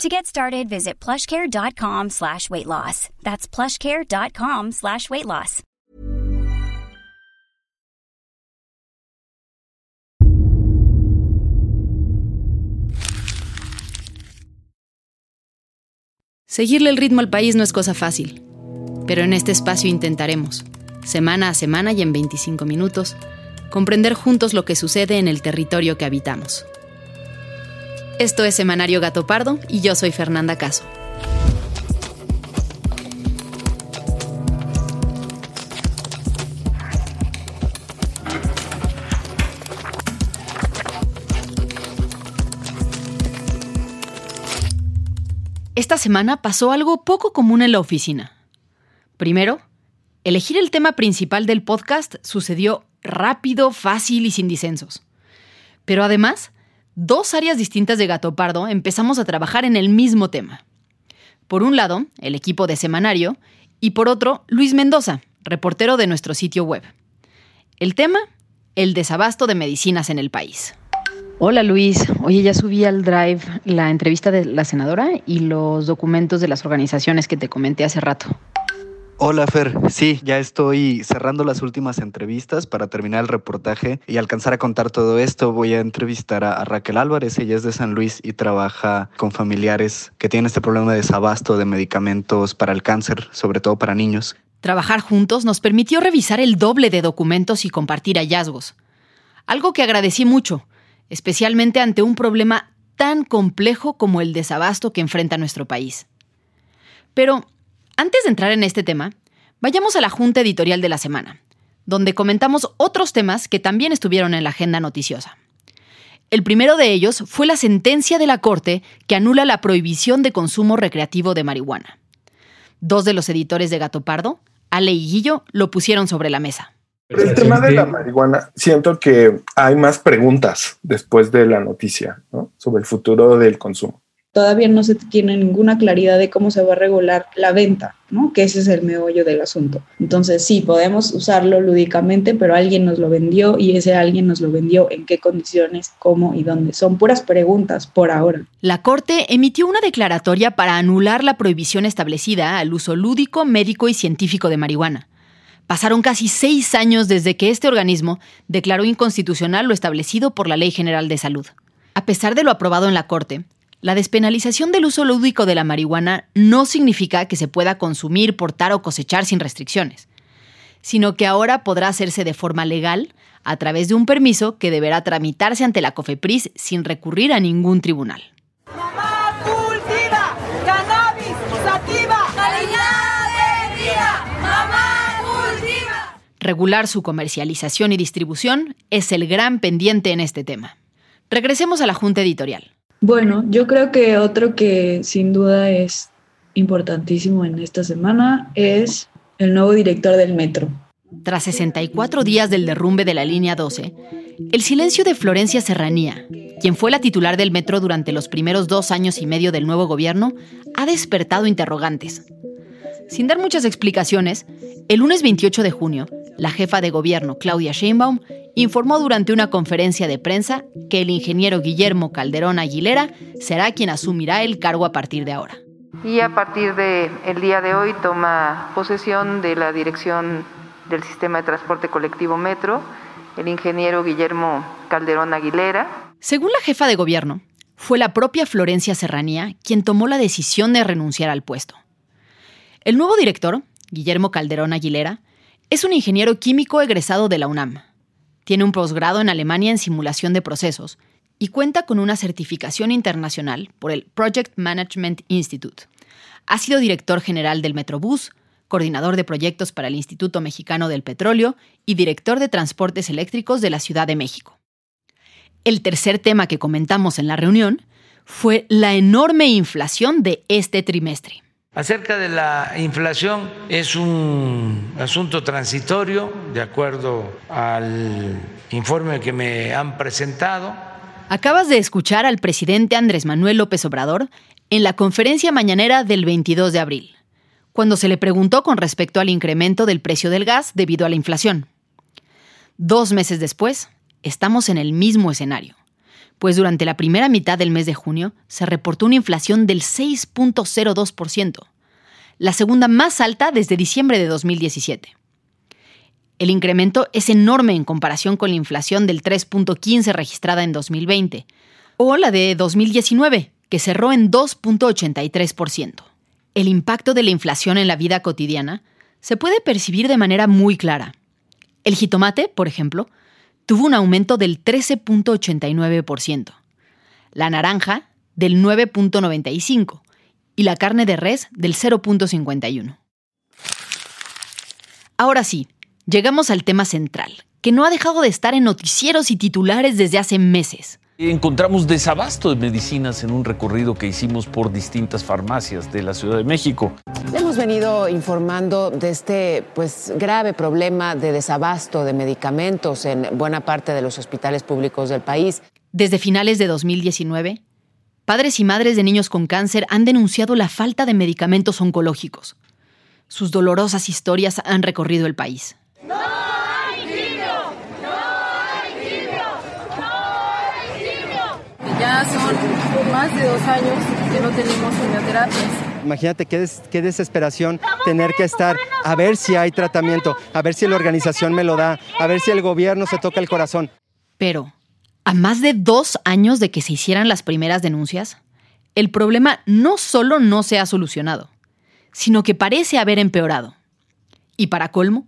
To get started, visit plushcare.com slash weight loss. That's plushcare.com slash weight loss. Seguirle el ritmo al país no es cosa fácil, pero en este espacio intentaremos, semana a semana y en 25 minutos, comprender juntos lo que sucede en el territorio que habitamos. Esto es Semanario Gato Pardo y yo soy Fernanda Caso. Esta semana pasó algo poco común en la oficina. Primero, elegir el tema principal del podcast sucedió rápido, fácil y sin disensos. Pero además, dos áreas distintas de Gato Pardo empezamos a trabajar en el mismo tema. Por un lado, el equipo de Semanario, y por otro, Luis Mendoza, reportero de nuestro sitio web. El tema, el desabasto de medicinas en el país. Hola Luis, oye, ya subí al Drive la entrevista de la senadora y los documentos de las organizaciones que te comenté hace rato. Hola Fer, sí, ya estoy cerrando las últimas entrevistas para terminar el reportaje y alcanzar a contar todo esto. Voy a entrevistar a, Raquel Álvarez, ella es de San Luis y trabaja con familiares que tienen este problema de desabasto de medicamentos para el cáncer, sobre todo para niños. Trabajar juntos nos permitió revisar el doble de documentos y compartir hallazgos. Algo que agradecí mucho, especialmente ante un problema tan complejo como el desabasto que enfrenta nuestro país. Pero antes de entrar en este tema, vayamos a la Junta Editorial de la semana, donde comentamos otros temas que también estuvieron en la agenda noticiosa. El primero de ellos fue la sentencia de la Corte que anula la prohibición de consumo recreativo de marihuana. Dos de los editores de Gato Pardo, Ale y Guillo, lo pusieron sobre la mesa. El tema de la marihuana, siento que hay más preguntas después de la noticia sobre el futuro del consumo todavía no se tiene ninguna claridad de cómo se va a regular la venta, ¿no? Que ese es el meollo del asunto. Entonces, sí, podemos usarlo lúdicamente, pero alguien nos lo vendió y ese alguien nos lo vendió en qué condiciones, cómo y dónde. Son puras preguntas por ahora. La Corte emitió una declaratoria para anular la prohibición establecida al uso lúdico, médico y científico de marihuana. Pasaron casi seis años desde que este organismo declaró inconstitucional lo establecido por la Ley General de Salud. A pesar de lo aprobado en la Corte, la despenalización del uso lúdico de la marihuana no significa que se pueda consumir, portar o cosechar sin restricciones, sino que ahora podrá hacerse de forma legal a través de un permiso que deberá tramitarse ante la COFEPRIS sin recurrir a ningún tribunal. Regular su comercialización y distribución es el gran pendiente en este tema. Regresemos a la Junta Editorial. Bueno, yo creo que otro que sin duda es importantísimo en esta semana es el nuevo director del metro. Tras 64 días del derrumbe de la línea 12, el silencio de Florencia Serranía, quien fue la titular del metro durante los primeros dos años y medio del nuevo gobierno, ha despertado interrogantes. Sin dar muchas explicaciones, el lunes 28 de junio, la jefa de gobierno, Claudia Sheinbaum, informó durante una conferencia de prensa que el ingeniero Guillermo Calderón Aguilera será quien asumirá el cargo a partir de ahora. Y a partir del el día de hoy toma posesión de la dirección del sistema de transporte colectivo Metro el ingeniero Guillermo Calderón Aguilera. Según la jefa de gobierno, fue la propia Florencia Serranía quien tomó la decisión de renunciar al puesto. El nuevo director, Guillermo Calderón Aguilera, es un ingeniero químico egresado de la UNAM. Tiene un posgrado en Alemania en simulación de procesos y cuenta con una certificación internacional por el Project Management Institute. Ha sido director general del Metrobús, coordinador de proyectos para el Instituto Mexicano del Petróleo y director de transportes eléctricos de la Ciudad de México. El tercer tema que comentamos en la reunión fue la enorme inflación de este trimestre. Acerca de la inflación, es un asunto transitorio, de acuerdo al informe que me han presentado. Acabas de escuchar al presidente Andrés Manuel López Obrador en la conferencia mañanera del 22 de abril, cuando se le preguntó con respecto al incremento del precio del gas debido a la inflación. Dos meses después, estamos en el mismo escenario pues durante la primera mitad del mes de junio se reportó una inflación del 6.02%, la segunda más alta desde diciembre de 2017. El incremento es enorme en comparación con la inflación del 3.15 registrada en 2020, o la de 2019, que cerró en 2.83%. El impacto de la inflación en la vida cotidiana se puede percibir de manera muy clara. El jitomate, por ejemplo, tuvo un aumento del 13.89%, la naranja del 9.95% y la carne de res del 0.51%. Ahora sí, llegamos al tema central, que no ha dejado de estar en noticieros y titulares desde hace meses. Encontramos desabasto de medicinas en un recorrido que hicimos por distintas farmacias de la Ciudad de México. Hemos venido informando de este pues, grave problema de desabasto de medicamentos en buena parte de los hospitales públicos del país. Desde finales de 2019, padres y madres de niños con cáncer han denunciado la falta de medicamentos oncológicos. Sus dolorosas historias han recorrido el país. Ya son más de dos años que no tenemos quimioterapias. Imagínate qué, desesperación tener que estar a ver si hay tratamiento, a ver si la organización me lo da, a ver si el gobierno se toca el corazón. Pero, a más de dos años de que se hicieran las primeras denuncias, el problema no solo no se ha solucionado, sino que parece haber empeorado. Y para colmo,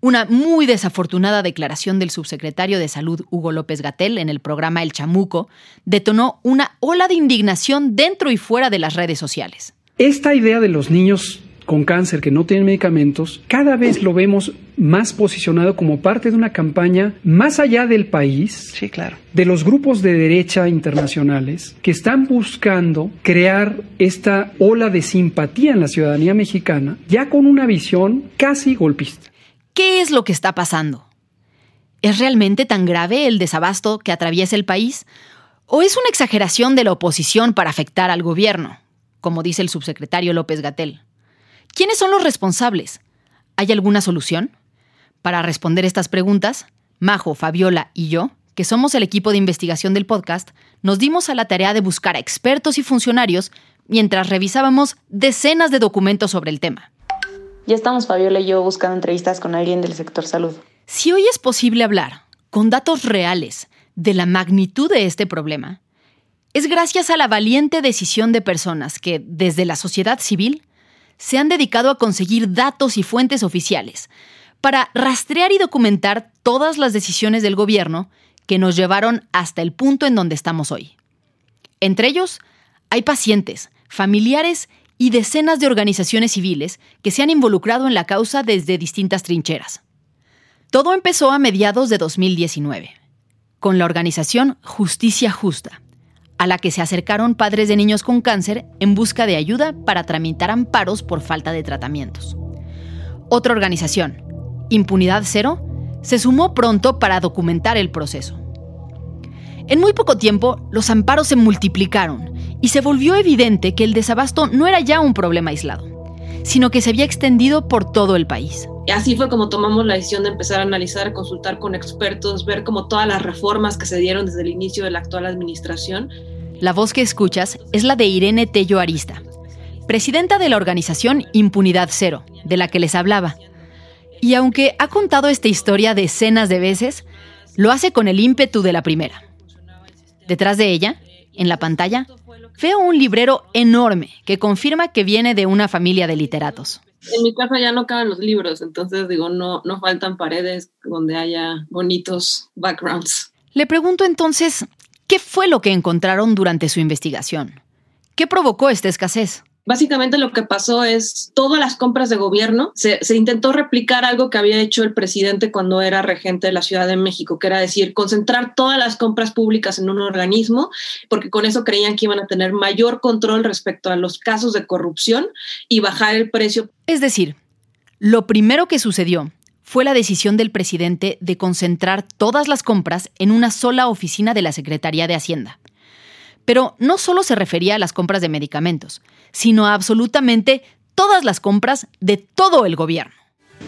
una muy desafortunada declaración del subsecretario de Salud Hugo López Gatel en el programa El Chamuco detonó una ola de indignación dentro y fuera de las redes sociales. Esta idea de los niños con cáncer que no tienen medicamentos, cada vez lo vemos más posicionado como parte de una campaña más allá del país, sí, claro. de los grupos de derecha internacionales que están buscando crear esta ola de simpatía en la ciudadanía mexicana, ya con una visión casi golpista. ¿Qué es lo que está pasando? ¿Es realmente tan grave el desabasto que atraviesa el país? ¿O es una exageración de la oposición para afectar al gobierno, como dice el subsecretario López Gatel? ¿Quiénes son los responsables? ¿Hay alguna solución? Para responder estas preguntas, Majo, Fabiola y yo, que somos el equipo de investigación del podcast, nos dimos a la tarea de buscar a expertos y funcionarios mientras revisábamos decenas de documentos sobre el tema. Ya estamos Fabiola y yo buscando entrevistas con alguien del sector salud. Si hoy es posible hablar con datos reales de la magnitud de este problema, es gracias a la valiente decisión de personas que, desde la sociedad civil, se han dedicado a conseguir datos y fuentes oficiales para rastrear y documentar todas las decisiones del gobierno que nos llevaron hasta el punto en donde estamos hoy. Entre ellos, hay pacientes, familiares y decenas de organizaciones civiles que se han involucrado en la causa desde distintas trincheras. Todo empezó a mediados de 2019, con la organización Justicia Justa, a la que se acercaron padres de niños con cáncer en busca de ayuda para tramitar amparos por falta de tratamientos. Otra organización, Impunidad Cero, se sumó pronto para documentar el proceso. En muy poco tiempo, los amparos se multiplicaron y se volvió evidente que el desabasto no era ya un problema aislado, sino que se había extendido por todo el país. Así fue como tomamos la decisión de empezar a analizar, consultar con expertos, ver como todas las reformas que se dieron desde el inicio de la actual administración. La voz que escuchas es la de Irene Tello Arista, presidenta de la organización Impunidad Cero, de la que les hablaba. Y aunque ha contado esta historia decenas de veces, lo hace con el ímpetu de la primera. Detrás de ella, en la pantalla, veo un librero enorme que confirma que viene de una familia de literatos. En mi casa ya no caben los libros, entonces digo, no, no faltan paredes donde haya bonitos backgrounds. Le pregunto entonces, ¿qué fue lo que encontraron durante su investigación? ¿Qué provocó esta escasez? Básicamente lo que pasó es todas las compras de gobierno, se, se, intentó replicar algo que había hecho el presidente cuando era regente de la Ciudad de México, que era decir, concentrar todas las compras públicas en un organismo, porque con eso creían que iban a tener mayor control respecto a los casos de corrupción y bajar el precio. Es decir, lo primero que sucedió fue la decisión del presidente de concentrar todas las compras en una sola oficina de la Secretaría de Hacienda. Pero no solo se refería a las compras de medicamentos, sino a absolutamente todas las compras de todo el gobierno.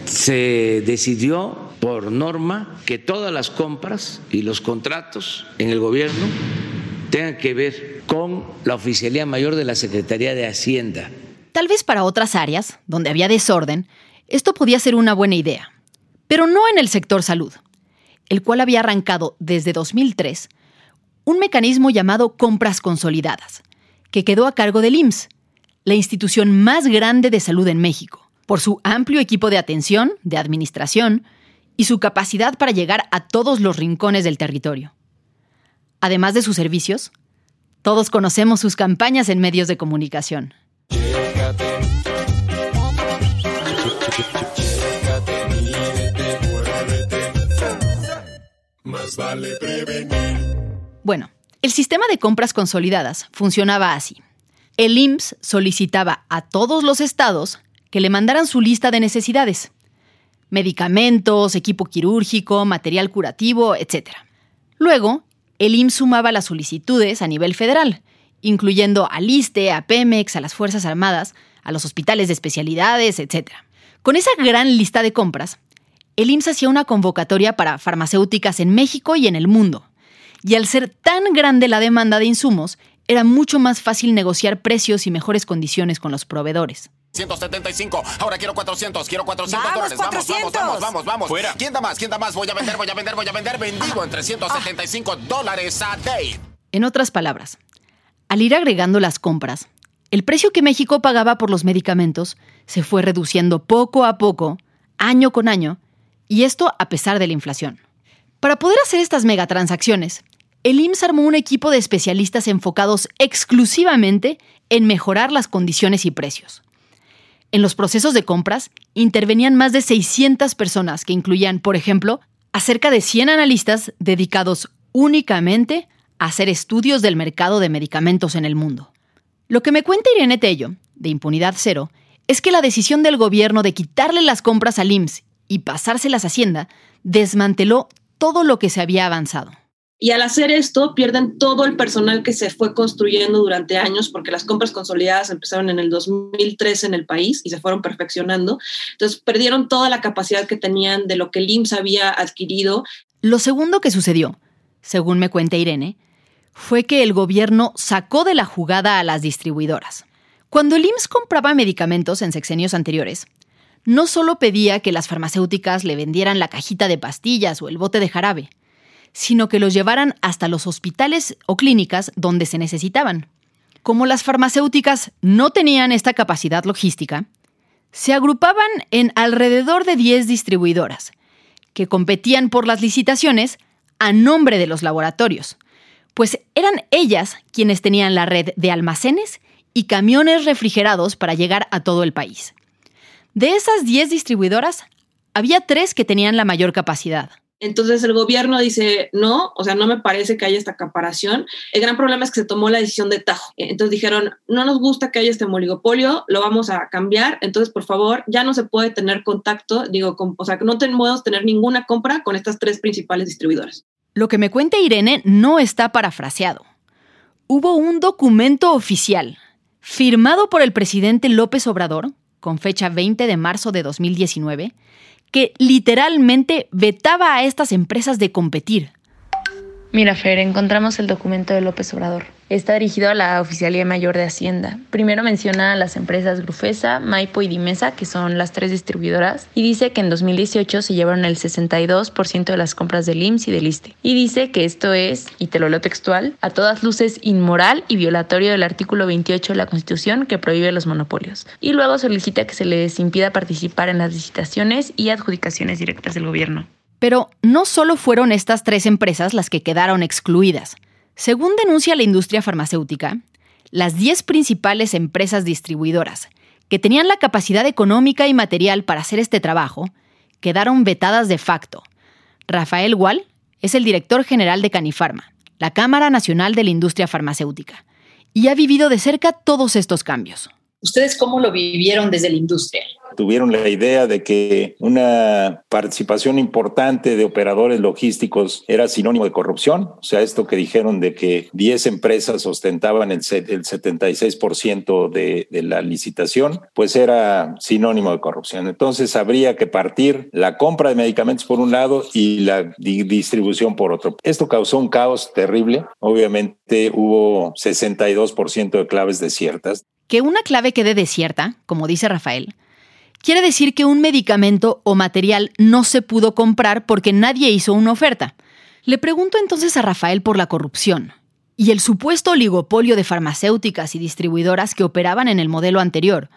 Se decidió por norma que todas las compras y los contratos en el gobierno tengan que ver con la Oficialía Mayor de la Secretaría de Hacienda. Tal vez para otras áreas, donde había desorden, esto podía ser una buena idea, pero no en el sector salud, el cual había arrancado desde 2003 un mecanismo llamado compras consolidadas, que quedó a cargo del IMSS, la institución más grande de salud en México, por su amplio equipo de atención, de administración y su capacidad para llegar a todos los rincones del territorio. Además de sus servicios, todos conocemos sus campañas en medios de comunicación. Bueno, el sistema de compras consolidadas funcionaba así. El IMSS solicitaba a todos los estados que le mandaran su lista de necesidades. Medicamentos, equipo quirúrgico, material curativo, etc. Luego, el IMSS sumaba las solicitudes a nivel federal, incluyendo al ISTE, a Pemex, a las Fuerzas Armadas, a los hospitales de especialidades, etc. Con esa gran lista de compras, el IMSS hacía una convocatoria para farmacéuticas en México y en el mundo y al ser tan grande la demanda de insumos, era mucho más fácil negociar precios y mejores condiciones con los proveedores. 175, ahora quiero 400, quiero 400 ¡Vamos, dólares. 400. Vamos, vamos, vamos, vamos. Fuera. ¿Quién da más? ¿Quién da más? Voy a vender, voy a vender, voy a vender. Vendido en 375 dólares a Dave. En otras palabras, al ir agregando las compras, el precio que México pagaba por los medicamentos se fue reduciendo poco a poco, año con año, y esto a pesar de la inflación. Para poder hacer estas megatransacciones, el IMSS armó un equipo de especialistas enfocados exclusivamente en mejorar las condiciones y precios. En los procesos de compras intervenían más de 600 personas que incluían, por ejemplo, a cerca de 100 analistas dedicados únicamente a hacer estudios del mercado de medicamentos en el mundo. Lo que me cuenta Irene Tello, de Impunidad Cero, es que la decisión del gobierno de quitarle las compras al IMSS y pasárselas a Hacienda desmanteló todo lo que se había avanzado. Y al hacer esto, pierden todo el personal que se fue construyendo durante años, porque las compras consolidadas empezaron en el 2003 en el país y se fueron perfeccionando. Entonces, perdieron toda la capacidad que tenían de lo que el IMSS había adquirido. Lo segundo que sucedió, según me cuenta Irene, fue que el gobierno sacó de la jugada a las distribuidoras. Cuando el IMSS compraba medicamentos en sexenios anteriores, no solo pedía que las farmacéuticas le vendieran la cajita de pastillas o el bote de jarabe, sino que los llevaran hasta los hospitales o clínicas donde se necesitaban. Como las farmacéuticas no tenían esta capacidad logística, se agrupaban en alrededor de 10 distribuidoras, que competían por las licitaciones a nombre de los laboratorios, pues eran ellas quienes tenían la red de almacenes y camiones refrigerados para llegar a todo el país. De esas 10 distribuidoras, había tres que tenían la mayor capacidad. Entonces el gobierno dice, no, o sea, no me parece que haya esta acaparación. El gran problema es que se tomó la decisión de tajo. Entonces dijeron, no nos gusta que haya este oligopolio, lo vamos a cambiar. Entonces, por favor, ya no se puede tener contacto, digo, o sea, que no podemos tener ninguna compra con estas tres principales distribuidoras. Lo que me cuenta Irene no está parafraseado. Hubo un documento oficial firmado por el presidente López Obrador con fecha 20 de marzo de 2019, que literalmente vetaba a estas empresas de competir. Mira, Fer, encontramos el documento de López Obrador. Está dirigido a la Oficialía Mayor de Hacienda. Primero menciona a las empresas Grufesa, Maipo y Dimesa, que son las tres distribuidoras, y dice que en 2018 se llevaron el 62% de las compras del IMSS y del ISTE. Y dice que esto es, y te lo leo textual, a todas luces inmoral y violatorio del artículo 28 de la Constitución que prohíbe los monopolios. Y luego solicita que se les impida participar en las licitaciones y adjudicaciones directas del gobierno. Pero no solo fueron estas tres empresas las que quedaron excluidas. Según denuncia la industria farmacéutica, las 10 principales empresas distribuidoras que tenían la capacidad económica y material para hacer este trabajo quedaron vetadas de facto. Rafael Wall es el director general de Canifarma, la Cámara Nacional de la Industria Farmacéutica, y ha vivido de cerca todos estos cambios. ¿Ustedes cómo lo vivieron desde la industria? Tuvieron la idea de que una participación importante de operadores logísticos era sinónimo de corrupción. O sea, esto que dijeron de que 10 empresas ostentaban el, 76% de, de la licitación, pues era sinónimo de corrupción. Entonces habría que partir la compra de medicamentos por un lado y la distribución por otro. Esto causó un caos terrible. Obviamente hubo 62% de claves desiertas. Que una clave quede desierta, como dice Rafael, quiere decir que un medicamento o material no se pudo comprar porque nadie hizo una oferta. Le pregunto entonces a Rafael por la corrupción y el supuesto oligopolio de farmacéuticas y distribuidoras que operaban en el modelo anterior,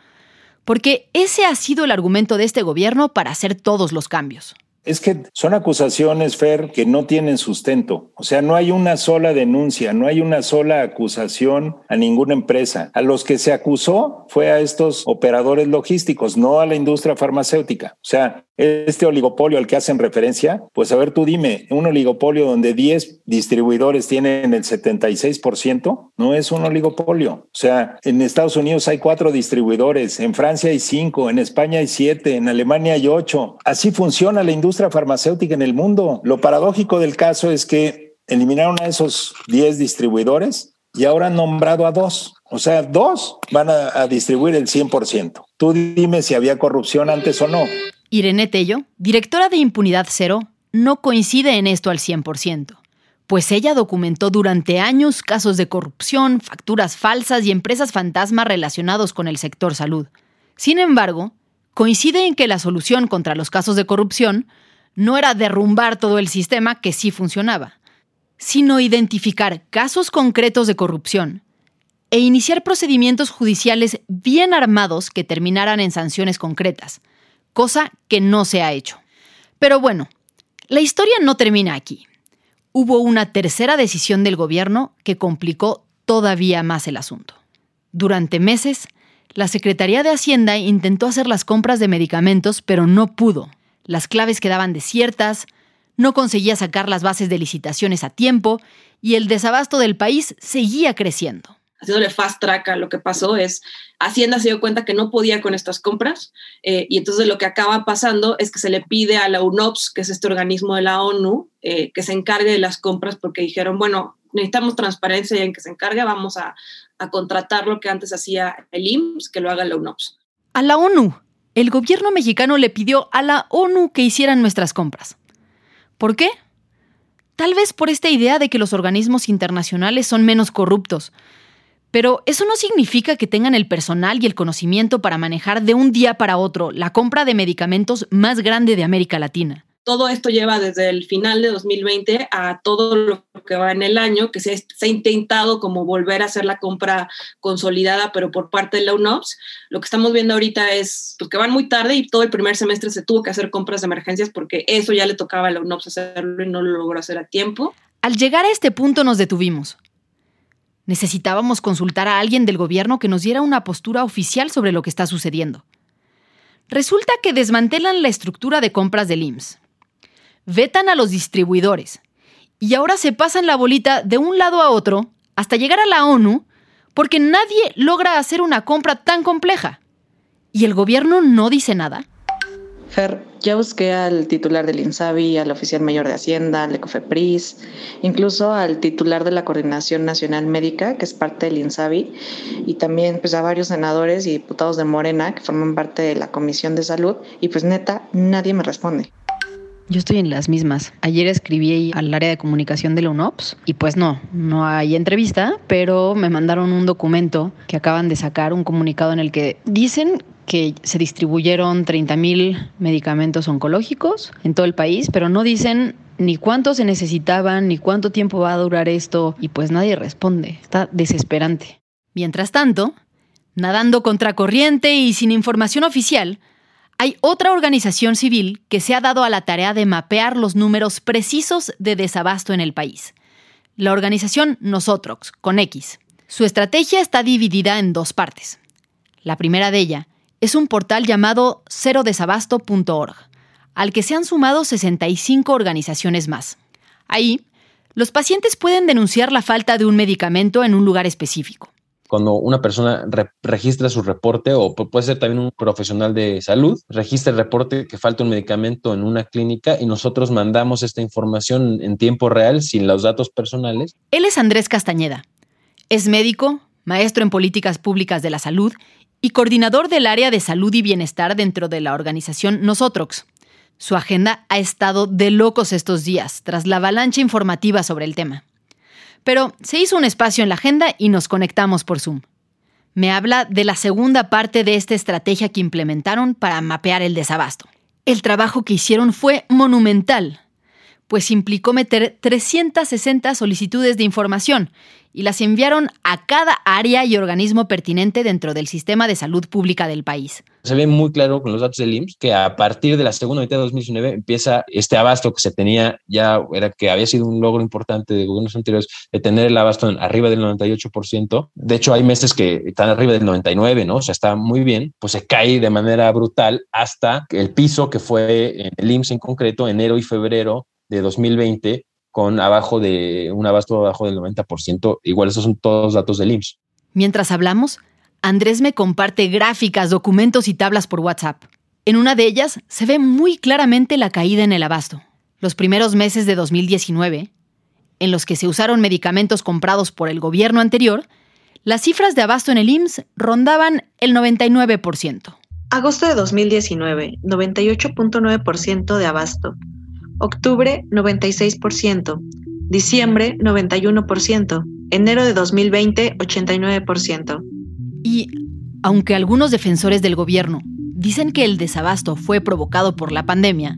porque ese ha sido el argumento de este gobierno para hacer todos los cambios. Es que son acusaciones, Fer, que no tienen sustento. O sea, no hay una sola denuncia, no hay una sola acusación a ninguna empresa. A los que se acusó fue a estos operadores logísticos, no a la industria farmacéutica. O sea, este oligopolio al que hacen referencia, pues a ver, tú dime, un oligopolio donde 10 distribuidores tienen el 76%, no es un oligopolio. O sea, en Estados Unidos hay cuatro distribuidores, en Francia hay cinco, en España hay siete, en Alemania hay ocho. Así funciona la industria farmacéutica en el mundo. Lo paradójico del caso es que eliminaron a esos 10 distribuidores y ahora han nombrado a dos. O sea, dos van a, a distribuir el 100%. Tú dime si había corrupción antes o no. Irene Tello, directora de Impunidad Cero, no coincide en esto al 100%, pues ella documentó durante años casos de corrupción, facturas falsas y empresas fantasma relacionados con el sector salud. Sin embargo, coincide en que la solución contra los casos de corrupción no era derrumbar todo el sistema que sí funcionaba, sino identificar casos concretos de corrupción e iniciar procedimientos judiciales bien armados que terminaran en sanciones concretas, cosa que no se ha hecho. Pero bueno, la historia no termina aquí. Hubo una tercera decisión del gobierno que complicó todavía más el asunto. Durante meses, la Secretaría de Hacienda intentó hacer las compras de medicamentos, pero no pudo. Las claves quedaban desiertas, no conseguía sacar las bases de licitaciones a tiempo y el desabasto del país seguía creciendo haciéndole fast track a lo que pasó es Hacienda se dio cuenta que no podía con estas compras eh, y entonces lo que acaba pasando es que se le pide a la UNOPS, que es este organismo de la ONU, eh, que se encargue de las compras porque dijeron, bueno, necesitamos transparencia y en que se encargue vamos a, a contratar lo que antes hacía el IMSS, que lo haga la UNOPS. A la ONU. El gobierno mexicano le pidió a la ONU que hicieran nuestras compras. ¿Por qué? Tal vez por esta idea de que los organismos internacionales son menos corruptos, pero eso no significa que tengan el personal y el conocimiento para manejar de un día para otro la compra de medicamentos más grande de América Latina. Todo esto lleva desde el final de 2020 a todo lo que va en el año, que se, ha intentado como volver a hacer la compra consolidada, pero por parte de la UNOPS. Lo que estamos viendo ahorita es pues, que van muy tarde y todo el primer semestre se tuvo que hacer compras de emergencias porque eso ya le tocaba a la UNOPS hacerlo y no lo logró hacer a tiempo. Al llegar a este punto nos detuvimos. Necesitábamos consultar a alguien del gobierno que nos diera una postura oficial sobre lo que está sucediendo. Resulta que desmantelan la estructura de compras del IMSS. Vetan a los distribuidores. Y ahora se pasan la bolita de un lado a otro hasta llegar a la ONU porque nadie logra hacer una compra tan compleja. ¿Y el gobierno no dice nada? Fer, ya busqué al titular del INSABI, al oficial mayor de Hacienda, al ECOFEPRIS, incluso al titular de la Coordinación Nacional Médica, que es parte del INSABI, y también pues, a varios senadores y diputados de Morena, que forman parte de la Comisión de Salud, y pues neta, nadie me responde. Yo estoy en las mismas. Ayer escribí al área de comunicación de la UNOPS y pues no, no hay entrevista, pero me mandaron un documento que acaban de sacar, un comunicado en el que dicen que se distribuyeron 30.000 medicamentos oncológicos en todo el país, pero no dicen ni cuánto se necesitaban, ni cuánto tiempo va a durar esto, y pues nadie responde. Está desesperante. Mientras tanto, nadando contra corriente y sin información oficial, hay otra organización civil que se ha dado a la tarea de mapear los números precisos de desabasto en el país. La organización Nosotros, con X. Su estrategia está dividida en dos partes. La primera de ella es un portal llamado cerodesabasto.org, al que se han sumado 65 organizaciones más. Ahí, los pacientes pueden denunciar la falta de un medicamento en un lugar específico cuando una persona registra su reporte o puede ser también un profesional de salud, registra el reporte que falta un medicamento en una clínica y nosotros mandamos esta información en tiempo real sin los datos personales. Él es Andrés Castañeda. Es médico, maestro en políticas públicas de la salud y coordinador del área de salud y bienestar dentro de la organización Nosotrox. Su agenda ha estado de locos estos días tras la avalancha informativa sobre el tema. Pero se hizo un espacio en la agenda y nos conectamos por Zoom. Me habla de la segunda parte de esta estrategia que implementaron para mapear el desabasto. El trabajo que hicieron fue monumental, pues implicó meter 360 solicitudes de información y las enviaron a cada área y organismo pertinente dentro del sistema de salud pública del país. Se ve muy claro con los datos del IMSS que a partir de la segunda mitad de 2019 empieza este abasto que se tenía, ya era que había sido un logro importante de gobiernos anteriores de tener el abasto arriba del 98%. De hecho, hay meses que están arriba del 99%, ¿no? O sea, está muy bien, pues se cae de manera brutal hasta el piso que fue el IMSS en concreto, enero y febrero de 2020, con abajo de un abasto abajo del 90%. Igual esos son todos datos del IMSS. Mientras hablamos, Andrés me comparte gráficas, documentos y tablas por WhatsApp. En una de ellas se ve muy claramente la caída en el abasto. Los primeros meses de 2019, en los que se usaron medicamentos comprados por el gobierno anterior, las cifras de abasto en el IMSS rondaban el 99%. Agosto de 2019, 98.9% de abasto. Octubre 96%, diciembre 91%, enero de 2020 89%. Y aunque algunos defensores del gobierno dicen que el desabasto fue provocado por la pandemia,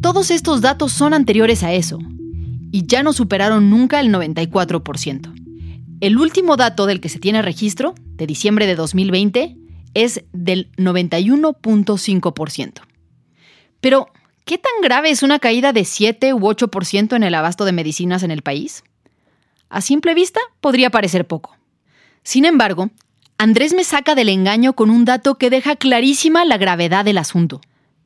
todos estos datos son anteriores a eso y ya no superaron nunca el 94%. El último dato del que se tiene registro, de diciembre de 2020, es del 91.5%. Pero, ¿Qué tan grave es una caída de 7 u 8% en el abasto de medicinas en el país? A simple vista, podría parecer poco. Sin embargo, Andrés me saca del engaño con un dato que deja clarísima la gravedad del asunto.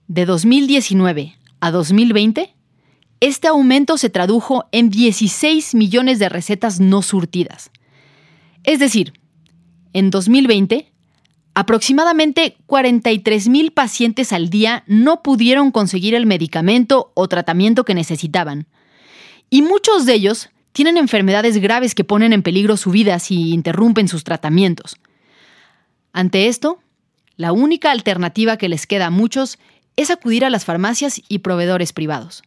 De 2019 a 2020, este aumento se tradujo en 16 millones de recetas no surtidas. Es decir, en 2020, Aproximadamente 43.000 pacientes al día no pudieron conseguir el medicamento o tratamiento que necesitaban. Y muchos de ellos tienen enfermedades graves que ponen en peligro su vida si interrumpen sus tratamientos. Ante esto, la única alternativa que les queda a muchos es acudir a las farmacias y proveedores privados.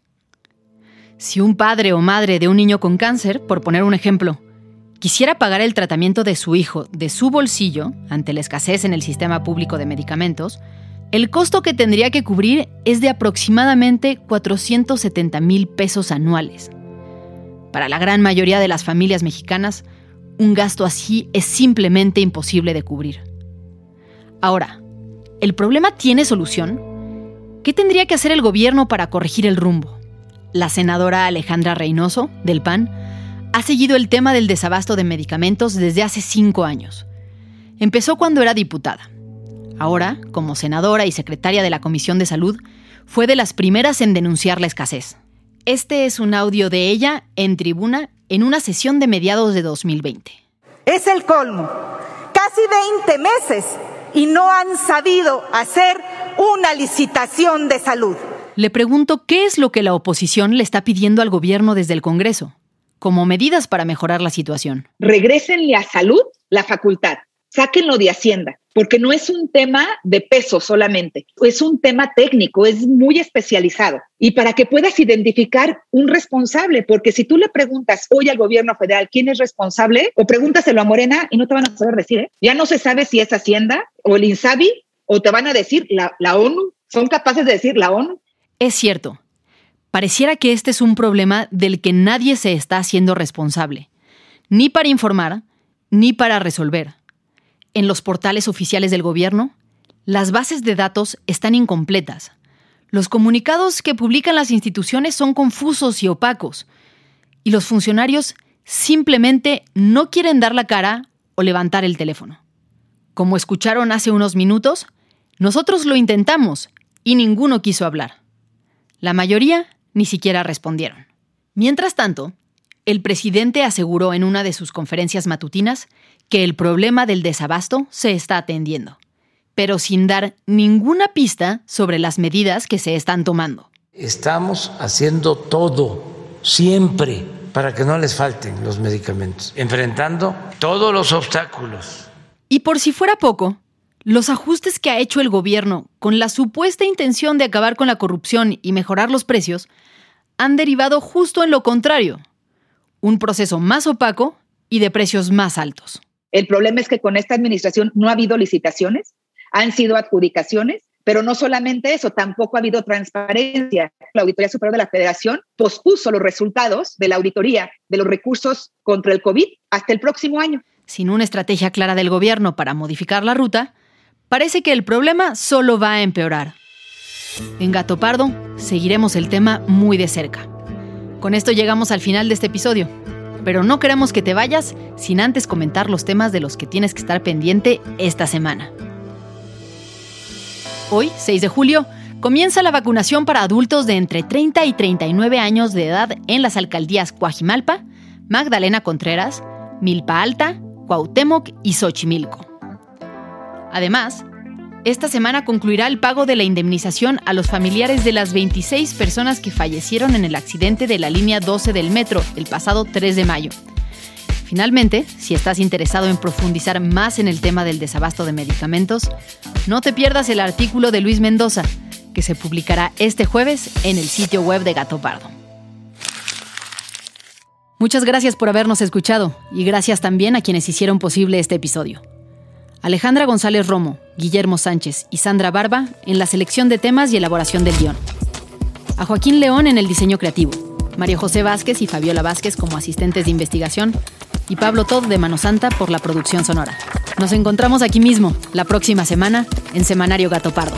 Si un padre o madre de un niño con cáncer, por poner un ejemplo, quisiera pagar el tratamiento de su hijo de su bolsillo ante la escasez en el sistema público de medicamentos, el costo que tendría que cubrir es de aproximadamente 470 mil pesos anuales. Para la gran mayoría de las familias mexicanas, un gasto así es simplemente imposible de cubrir. Ahora, ¿el problema tiene solución? ¿Qué tendría que hacer el gobierno para corregir el rumbo? La senadora Alejandra Reynoso, del PAN, ha seguido el tema del desabasto de medicamentos desde hace cinco años. Empezó cuando era diputada. Ahora, como senadora y secretaria de la Comisión de Salud, fue de las primeras en denunciar la escasez. Este es un audio de ella en tribuna en una sesión de mediados de 2020. Es el colmo. Casi 20 meses y no han sabido hacer una licitación de salud. Le pregunto qué es lo que la oposición le está pidiendo al gobierno desde el Congreso como medidas para mejorar la situación. Regrésenle a salud la facultad, sáquenlo de Hacienda, porque no es un tema de peso solamente, es un tema técnico, es muy especializado. Y para que puedas identificar un responsable, porque si tú le preguntas hoy al gobierno federal quién es responsable, o pregúntaselo a Morena y no te van a saber decir, ¿eh? ya no se sabe si es Hacienda o el INSABI, o te van a decir la, la ONU, son capaces de decir la ONU. Es cierto, Pareciera que este es un problema del que nadie se está haciendo responsable, ni para informar, ni para resolver. En los portales oficiales del gobierno, las bases de datos están incompletas. Los comunicados que publican las instituciones son confusos y opacos. Y los funcionarios simplemente no quieren dar la cara o levantar el teléfono. Como escucharon hace unos minutos, nosotros lo intentamos y ninguno quiso hablar. La mayoría ni siquiera respondieron. Mientras tanto, el presidente aseguró en una de sus conferencias matutinas que el problema del desabasto se está atendiendo, pero sin dar ninguna pista sobre las medidas que se están tomando. Estamos haciendo todo, siempre, para que no les falten los medicamentos, enfrentando todos los obstáculos y por si fuera poco, los ajustes que ha hecho el gobierno con la supuesta intención de acabar con la corrupción y mejorar los precios han derivado justo en lo contrario, un proceso más opaco y de precios más altos. El problema es que con esta administración no ha habido licitaciones, han sido adjudicaciones, pero no solamente eso, tampoco ha habido transparencia. La Auditoría Superior de la Federación pospuso los resultados de la auditoría de los recursos contra el COVID hasta el próximo año sin una estrategia clara del gobierno para modificar la ruta, parece que el problema solo va a empeorar. En Gato Pardo seguiremos el tema muy de cerca. Con esto llegamos al final de este episodio, pero no queremos que te vayas sin antes comentar los temas de los que tienes que estar pendiente esta semana. Hoy, 6 de julio, comienza la vacunación para adultos de entre 30 y 39 años de edad en las alcaldías Coajimalpa, Magdalena Contreras, Milpa Alta, Cuauhtémoc y Xochimilco. Además, esta semana concluirá el pago de la indemnización a los familiares de las 26 personas que fallecieron en el accidente de la línea 12 del metro el pasado 3 de mayo. Finalmente, si estás interesado en profundizar más en el tema del desabasto de medicamentos, no te pierdas el artículo de Luis Mendoza, que se publicará este jueves en el sitio web de Gato Pardo. Muchas gracias por habernos escuchado y gracias también a quienes hicieron posible este episodio. Alejandra González Romo, Guillermo Sánchez y Sandra Barba en la selección de temas y elaboración del guion. A Joaquín León en el diseño creativo, María José Vázquez y Fabiola Vázquez como asistentes de investigación y Pablo Todd de Mano Santa por la producción sonora. Nos encontramos aquí mismo, la próxima semana, en Semanario Gato Pardo.